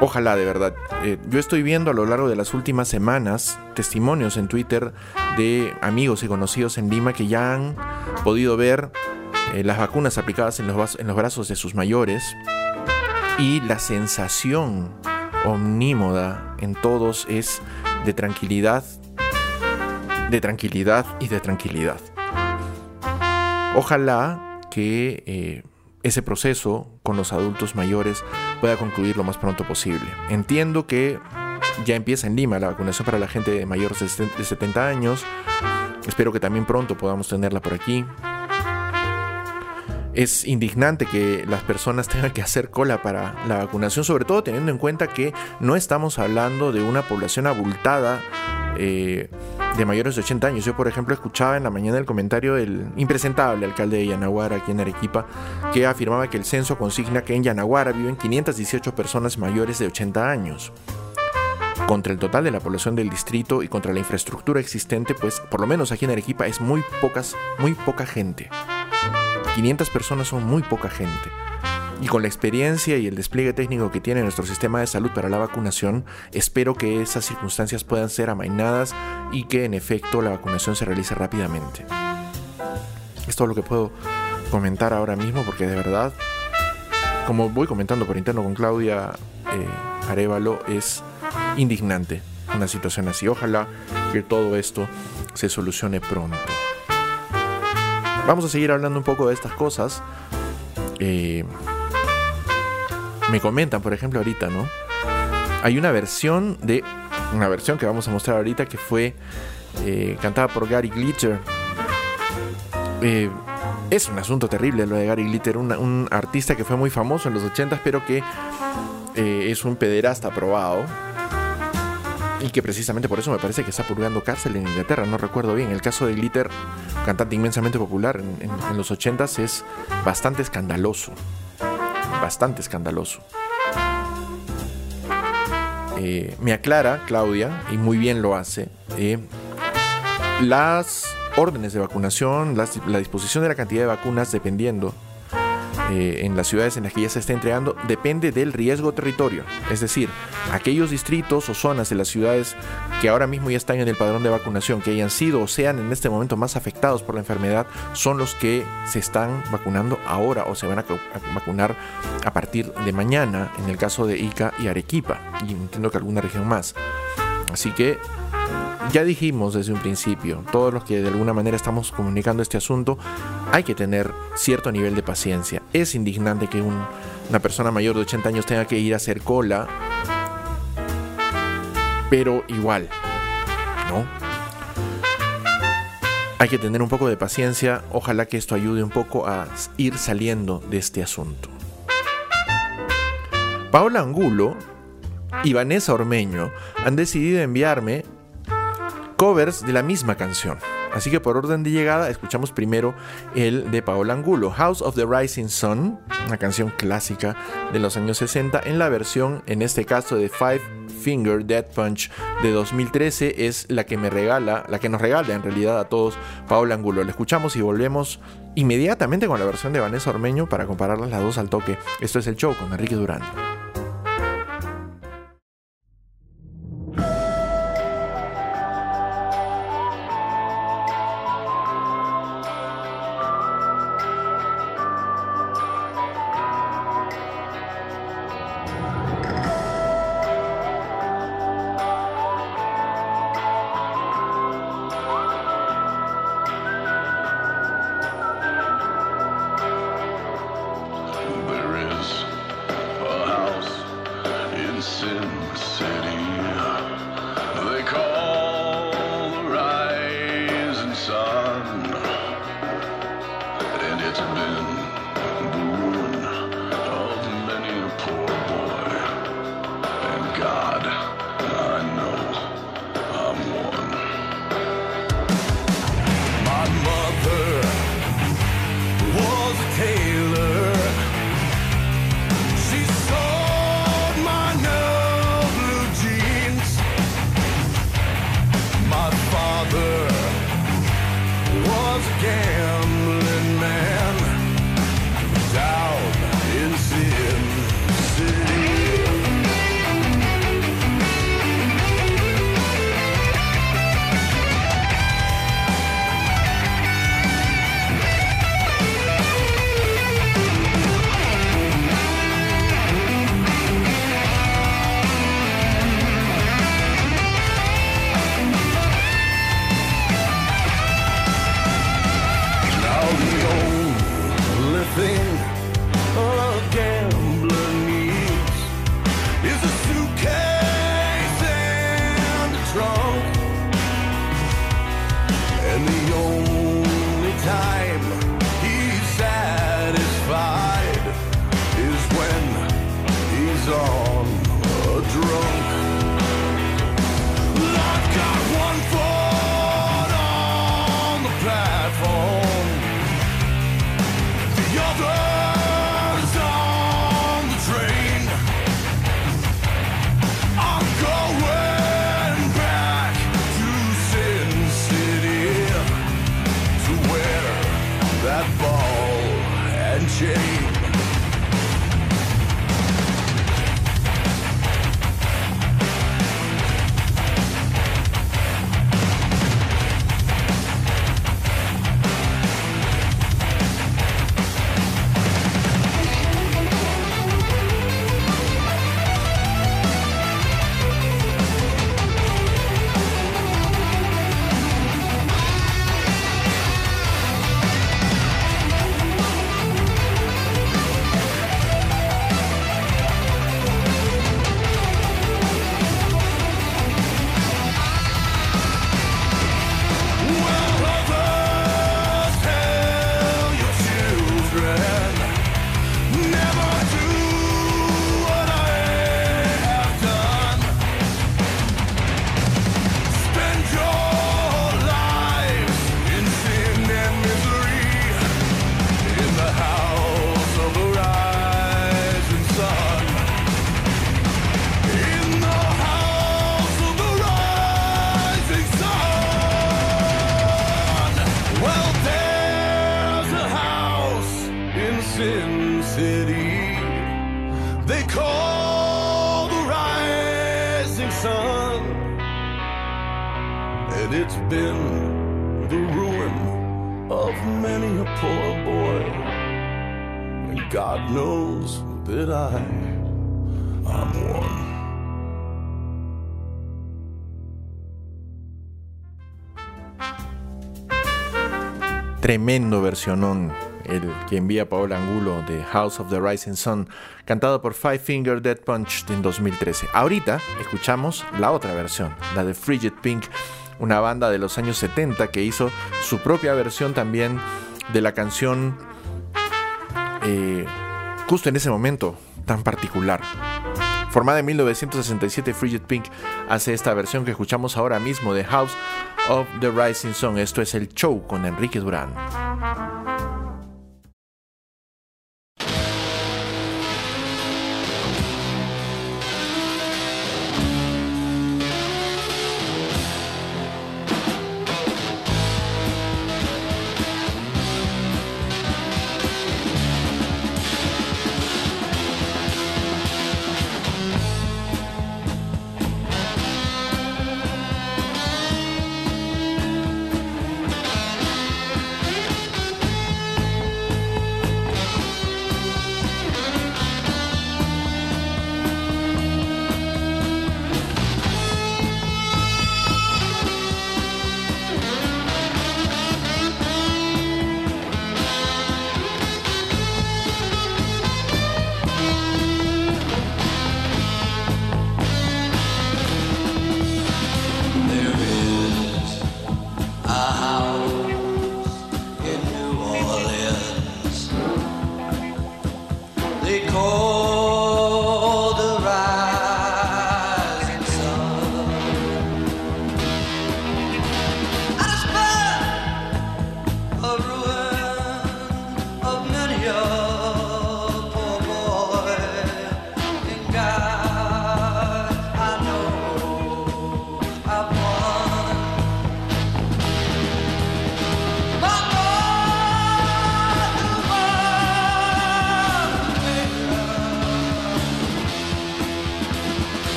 Speaker 1: Ojalá de verdad. Eh, yo estoy viendo a lo largo de las últimas semanas testimonios en Twitter de amigos y conocidos en Lima que ya han podido ver eh, las vacunas aplicadas los, en los brazos de sus mayores y la sensación omnímoda en todos es de tranquilidad, de tranquilidad y de tranquilidad. Ojalá que eh, ese proceso con los adultos mayores pueda concluir lo más pronto posible. Entiendo que ya empieza en Lima la vacunación para la gente mayor de 70 años. Espero que también pronto podamos tenerla por aquí. Es indignante que las personas tengan que hacer cola para la vacunación, sobre todo teniendo en cuenta que no estamos hablando de una población abultada eh, de mayores de 80 años. Yo, por ejemplo, escuchaba en la mañana el comentario del impresentable alcalde de Yanaguara, aquí en Arequipa, que afirmaba que el censo consigna que en Yanaguara viven 518 personas mayores de 80 años. Contra el total de la población del distrito y contra la infraestructura existente, pues por lo menos aquí en Arequipa es muy pocas, muy poca gente. 500 personas son muy poca gente. Y con la experiencia y el despliegue técnico que tiene nuestro sistema de salud para la vacunación, espero que esas circunstancias puedan ser amainadas y que en efecto la vacunación se realice rápidamente. Es todo lo que puedo comentar ahora mismo porque de verdad, como voy comentando por interno con Claudia eh, Arevalo, es indignante una situación así. Ojalá que todo esto se solucione pronto. Vamos a seguir hablando un poco de estas cosas. Eh, me comentan, por ejemplo, ahorita, ¿no? Hay una versión de. Una versión que vamos a mostrar ahorita que fue eh, cantada por Gary Glitter. Eh, es un asunto terrible lo de Gary Glitter, un artista que fue muy famoso en los 80s, pero que es un pederasta aprobado y que precisamente por eso me parece que está purgando cárcel en Inglaterra, no recuerdo bien. El caso de Glitter, cantante inmensamente popular en, los 80s, es bastante escandaloso. Bastante escandaloso. Eh, me aclara Claudia, y muy bien lo hace, eh, las órdenes de vacunación, la disposición de la cantidad de vacunas, dependiendo eh, en las ciudades en las que ya se está entregando depende del riesgo territorio. Es decir, aquellos distritos o zonas de las ciudades que ahora mismo ya están en el padrón de vacunación, que hayan sido o sean en este momento más afectados por la enfermedad, son los que se están vacunando ahora o se van a, vacunar a partir de mañana, en el caso de Ica y Arequipa, y entiendo que alguna región más. Así que ya dijimos desde un principio, todos los que de alguna manera estamos comunicando este asunto, hay que tener cierto nivel de paciencia. Es indignante que una persona mayor de 80 años tenga que ir a hacer cola, pero igual, ¿no? Hay que tener un poco de paciencia, ojalá que esto ayude un poco a ir saliendo de este asunto. Paola Angulo y Vanessa Ormeño han decidido enviarme covers de la misma canción. Así que por orden de llegada escuchamos primero el de Paola Angulo, House of the Rising Sun, una canción clásica de los años 60 en la versión, en este caso de Five Finger Dead Punch de 2013 es la que me regala, la que nos regala en realidad a todos Paola Angulo. La escuchamos y volvemos inmediatamente con la versión de Vanessa Ormeño para compararlas las dos al toque. Esto es el show con Enrique Durán.
Speaker 2: Versionón el que envía Paola Angulo de House of the Rising Sun, cantado por Five Finger Dead Punch en 2013. Ahorita escuchamos la otra versión, la de Frigid Pink, una banda de los años 70 que hizo su propia versión también de la canción eh, justo en ese momento tan particular. Formada en 1967, Frigid Pink hace esta versión que escuchamos ahora mismo de House of the Rising Sun. Esto es el show con Enrique Durán.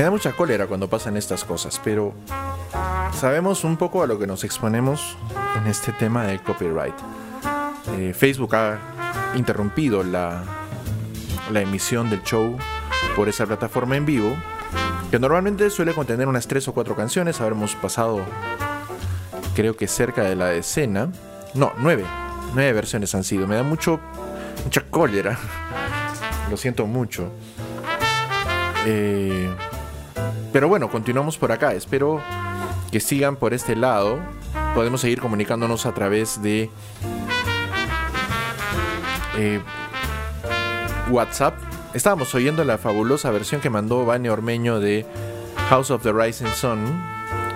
Speaker 1: Me da mucha cólera cuando pasan estas cosas, pero sabemos un poco a lo que nos exponemos en este tema del copyright. Eh, Facebook ha interrumpido la, emisión del show por esa plataforma en vivo, que normalmente suele contener unas tres o cuatro canciones. Habremos pasado, creo que cerca de la decena. No, nueve. Nueve versiones han sido. Me da mucho, mucha cólera. Lo siento mucho. Eh, pero bueno, continuamos por acá. Espero que sigan por este lado. Podemos seguir comunicándonos a través de eh, WhatsApp. Estábamos oyendo la fabulosa versión que mandó Vane Ormeño de House of the Rising Sun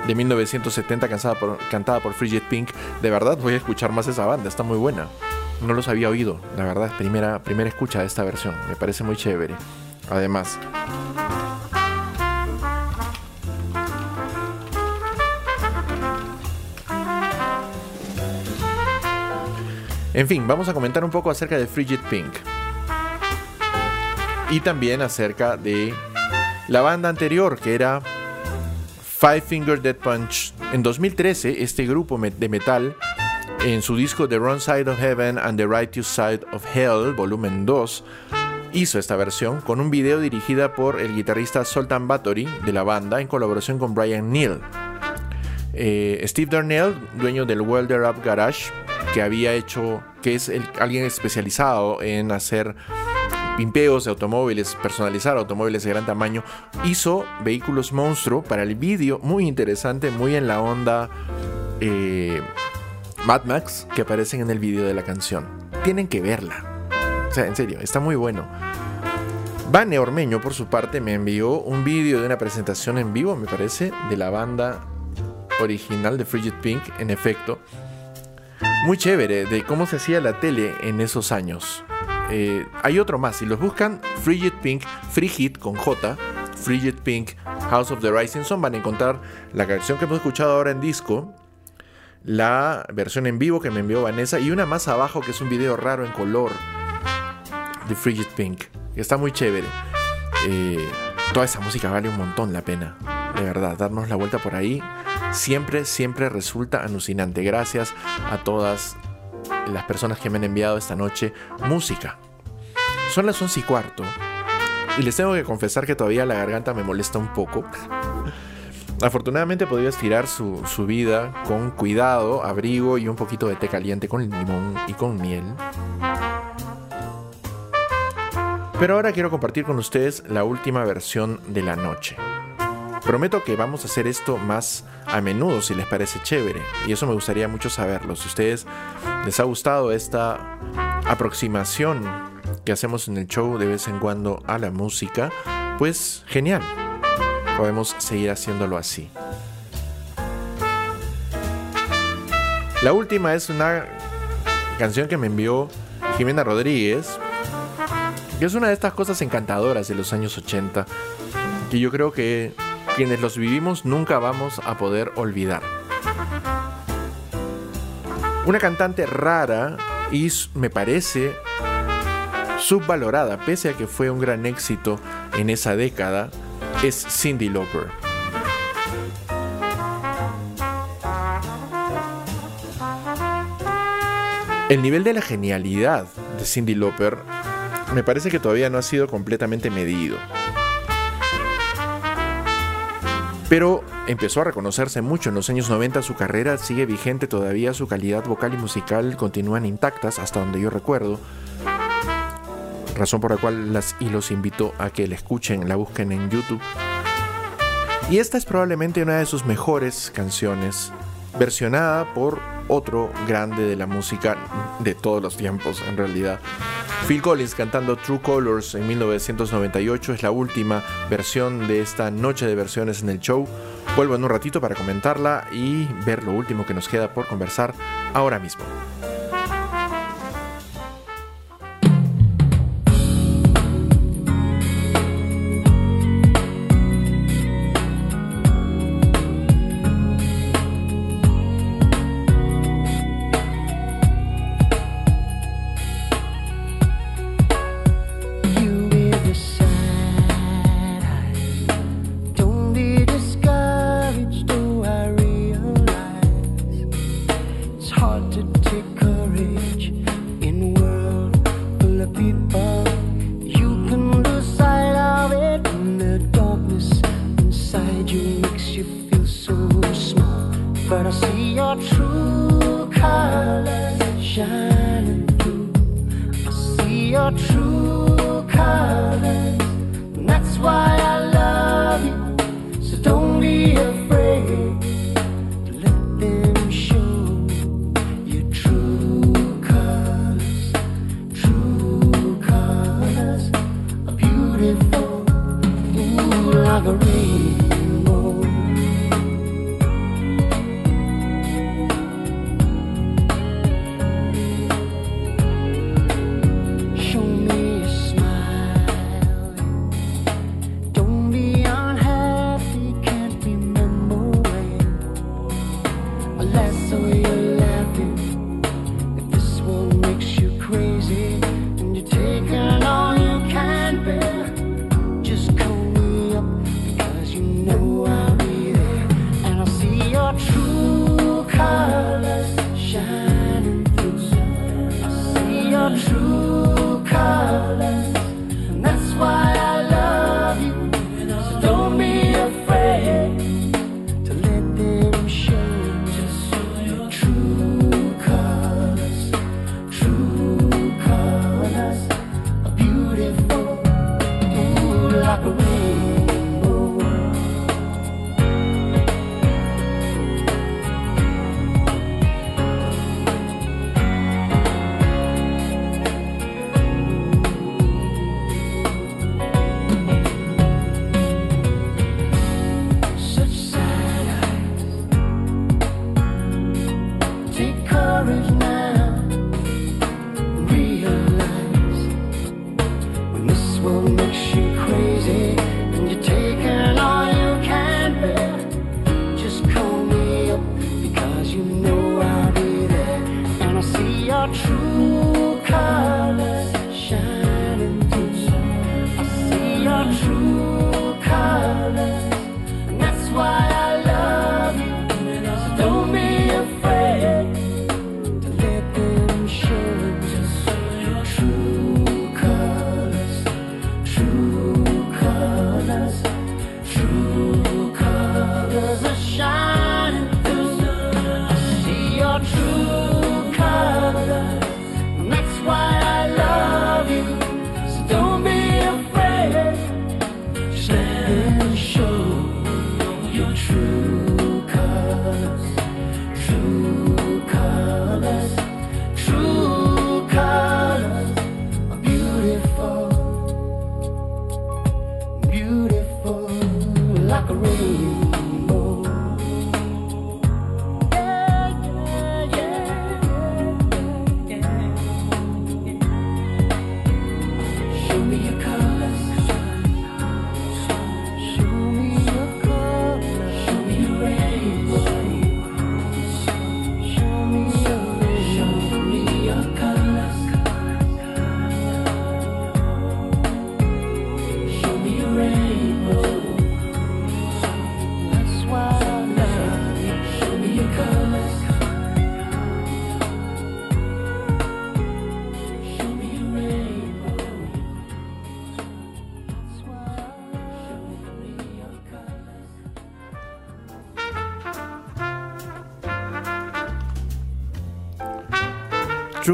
Speaker 1: de 1970 cantada por, cantada por Frigid Pink. De verdad voy a escuchar más esa banda, está muy buena. No los había oído, la verdad, primera, primera escucha de esta versión. Me parece muy chévere. Además, En fin, vamos a comentar un poco acerca de Frigid Pink. Y también acerca de la banda anterior, que era Five Finger Dead Punch. En 2013, este grupo de metal, en su disco The Wrong Side of Heaven and the Righteous Side of Hell, volumen 2, hizo esta versión con un video dirigida por el guitarrista Sultan Bathory de la banda en colaboración con Brian Neal. Eh, Steve Darnell, dueño del Welder Up Garage, que había hecho, que es alguien especializado en hacer pimpeos de automóviles, personalizar automóviles de gran tamaño, hizo vehículos monstruo para el vídeo, muy interesante, muy en la onda eh, Mad Max que aparecen en el vídeo de la canción. Tienen que verla. O sea, en serio, está muy bueno. Vane Ormeño, por su parte, me envió un vídeo de una presentación en vivo, me parece, de la banda original de Frigid Pink, en efecto. Muy chévere, de cómo se hacía la tele en esos años. Eh, hay otro más, si los buscan, Frigid Pink, Frigid con J, Frigid Pink, House of the Rising Sun, van a encontrar la canción que hemos escuchado ahora en disco, la versión en vivo que me envió Vanessa y una más abajo que es un video raro en color de Frigid Pink. Está muy chévere. Eh, toda esa música vale un montón la pena. De verdad, darnos la vuelta por ahí siempre, siempre resulta alucinante. Gracias a todas las personas que me han enviado esta noche música. Son las 11 y cuarto. Y les tengo que confesar que todavía la garganta me molesta un poco. Afortunadamente he podido estirar su, su vida con cuidado, abrigo y un poquito de té caliente con limón y con miel. Pero ahora quiero compartir con ustedes la última versión de la noche. Prometo que vamos a hacer esto más a menudo si les parece chévere. Y eso me gustaría mucho saberlo. Si a ustedes les ha gustado esta aproximación que hacemos en el show de vez en cuando a la música, pues genial. Podemos seguir haciéndolo así. La última es una canción que me envió Jimena Rodríguez, que es una de estas cosas encantadoras de los años 80, que yo creo que quienes los vivimos nunca vamos a poder olvidar. Una cantante rara y me parece subvalorada, pese a que fue un gran éxito en esa década, es Cindy Lauper. El nivel de la genialidad de Cindy Lauper me parece que todavía no ha sido completamente medido. Pero empezó a reconocerse mucho en los años 90, su carrera sigue vigente todavía, su calidad vocal y musical continúan intactas hasta donde yo recuerdo. Razón por la cual las y los invito a que la escuchen, la busquen en YouTube. Y esta es probablemente una de sus mejores canciones, versionada por otro grande de la música de todos los tiempos en realidad. Phil Collins cantando True Colors en 1998 es la última versión de esta noche de versiones en el show. Vuelvo en un ratito para comentarla y ver lo último que nos queda por conversar ahora mismo.
Speaker 5: True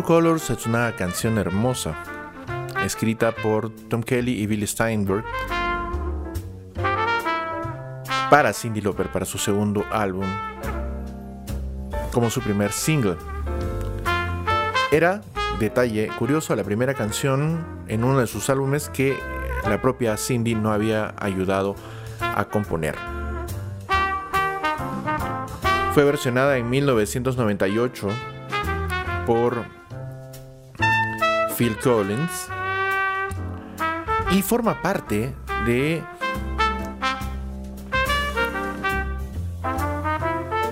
Speaker 5: Colors
Speaker 1: es una canción hermosa, escrita por Tom Kelly y Billy Steinberg para Cindy Lauper para su segundo álbum, como su primer single. Era, detalle curioso, la primera canción en uno de sus álbumes que la propia Cindy no había ayudado a componer. Fue versionada en 1998 por Phil Collins y forma parte de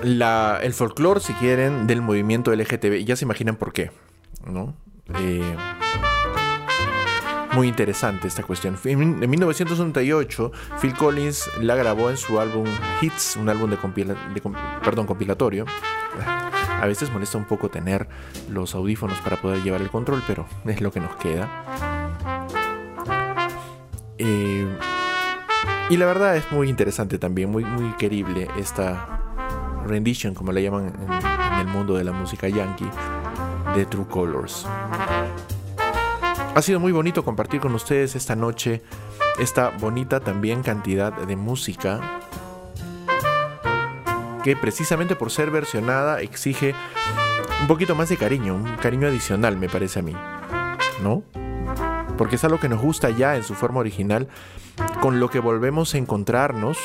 Speaker 1: la, el folclore, si quieren, del movimiento LGTB. Ya se imaginan por qué, ¿no? Eh, muy interesante esta cuestión. En, en 1998, Phil Collins la grabó en su álbum Hits, un álbum de, compila- perdón, compilatorio. A veces molesta un poco tener los audífonos para poder llevar el control, pero es lo que nos queda. Eh, y la verdad es muy interesante también, muy, muy querible esta rendition, como le llaman en, en el mundo de la música yankee, de True Colors. Ha sido muy bonito compartir con ustedes esta noche esta bonita también cantidad de música que precisamente por ser versionada exige un poquito más de cariño, un cariño adicional me parece a mí, ¿no? Porque es algo que nos gusta ya en su forma original, con lo que volvemos a encontrarnos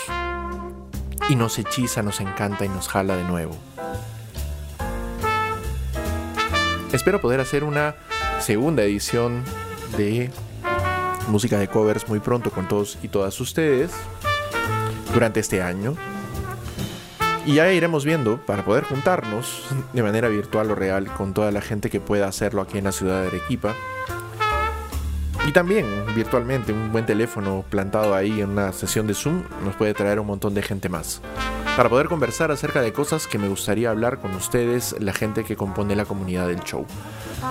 Speaker 1: y nos hechiza, nos encanta y nos jala de nuevo. Espero poder hacer una segunda edición de música de covers muy pronto con todos y todas ustedes durante este año. Y ya iremos viendo para poder juntarnos de manera virtual o real con toda la gente que pueda hacerlo aquí en la ciudad de Arequipa. Y también virtualmente, un buen teléfono plantado ahí en una sesión de Zoom nos puede traer un montón de gente más. Para poder conversar acerca de cosas que me gustaría hablar con ustedes, la gente que compone la comunidad del show.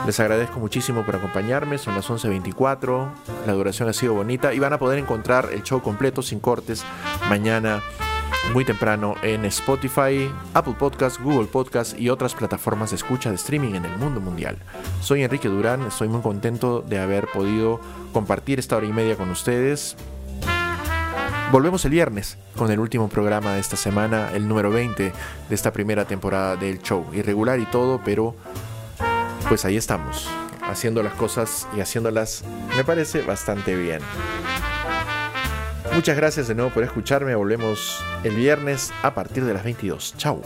Speaker 1: Les agradezco muchísimo por acompañarme, son las 11.24, la duración ha sido bonita y van a poder encontrar el show completo sin cortes mañana muy temprano en Spotify, Apple Podcast, Google Podcast y otras plataformas de escucha de streaming en el mundo mundial. Soy Enrique Durán, estoy muy contento de haber podido compartir esta hora y media con ustedes. Volvemos el viernes con el último programa de esta semana, el número 20 de esta primera temporada del show. Irregular y todo, pero pues ahí estamos, haciendo las cosas y haciéndolas, me parece, bastante bien. Muchas gracias de nuevo por escucharme. Volvemos el viernes a partir de las 22. Chao.